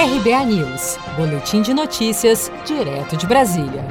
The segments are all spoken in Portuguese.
RBA News, Boletim de Notícias, direto de Brasília.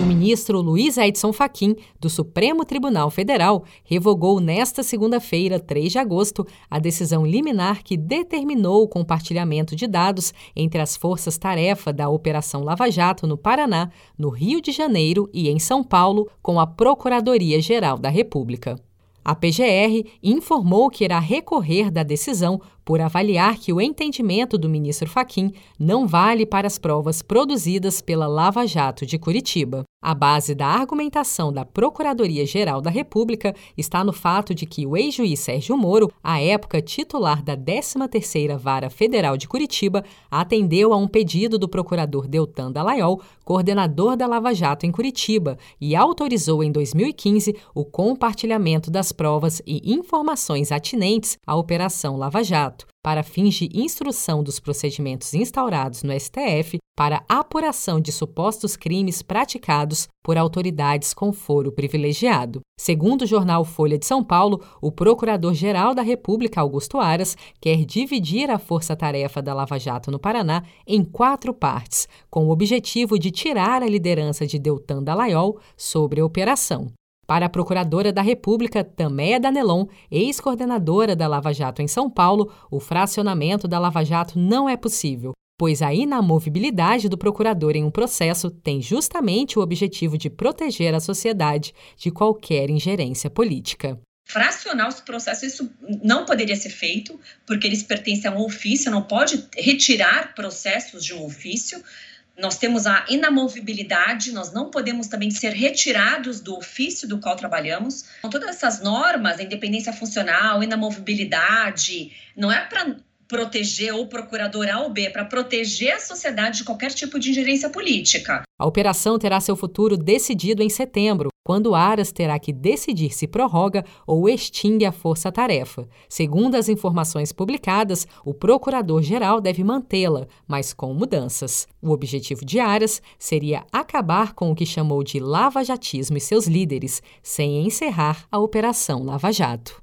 O ministro Luiz Edson Fachin, do Supremo Tribunal Federal, revogou nesta segunda-feira, 3 de agosto, a decisão liminar que determinou o compartilhamento de dados entre as forças-tarefa da Operação Lava Jato no Paraná, no Rio de Janeiro e em São Paulo, com a Procuradoria-Geral da República. A PGR informou que irá recorrer da decisão por avaliar que o entendimento do ministro Faquim não vale para as provas produzidas pela Lava Jato de Curitiba. A base da argumentação da Procuradoria-Geral da República está no fato de que o ex-juiz Sérgio Moro, à época titular da 13ª Vara Federal de Curitiba, atendeu a um pedido do procurador Deltan Dallaiol, coordenador da Lava Jato em Curitiba, e autorizou em 2015 o compartilhamento das provas e informações atinentes à Operação Lava Jato para fins de instrução dos procedimentos instaurados no STF para apuração de supostos crimes praticados por autoridades com foro privilegiado. Segundo o jornal Folha de São Paulo, o Procurador-Geral da República, Augusto Aras, quer dividir a força-tarefa da Lava Jato no Paraná em quatro partes, com o objetivo de tirar a liderança de Deltan Dallaiol sobre a operação. Para a Procuradora da República, Taméia Danelon, ex-coordenadora da Lava Jato em São Paulo, o fracionamento da Lava Jato não é possível, pois a inamovibilidade do procurador em um processo tem justamente o objetivo de proteger a sociedade de qualquer ingerência política. Fracionar os processos, isso não poderia ser feito, porque eles pertencem a um ofício, não pode retirar processos de um ofício nós temos a inamovibilidade, nós não podemos também ser retirados do ofício do qual trabalhamos. Então, todas essas normas, a independência funcional, inamovibilidade, não é para proteger o procurador A ou B, é para proteger a sociedade de qualquer tipo de ingerência política. A operação terá seu futuro decidido em setembro, quando Aras terá que decidir se prorroga ou extingue a força-tarefa. Segundo as informações publicadas, o procurador-geral deve mantê-la, mas com mudanças. O objetivo de Aras seria acabar com o que chamou de lava-jatismo e seus líderes, sem encerrar a Operação Lava Jato.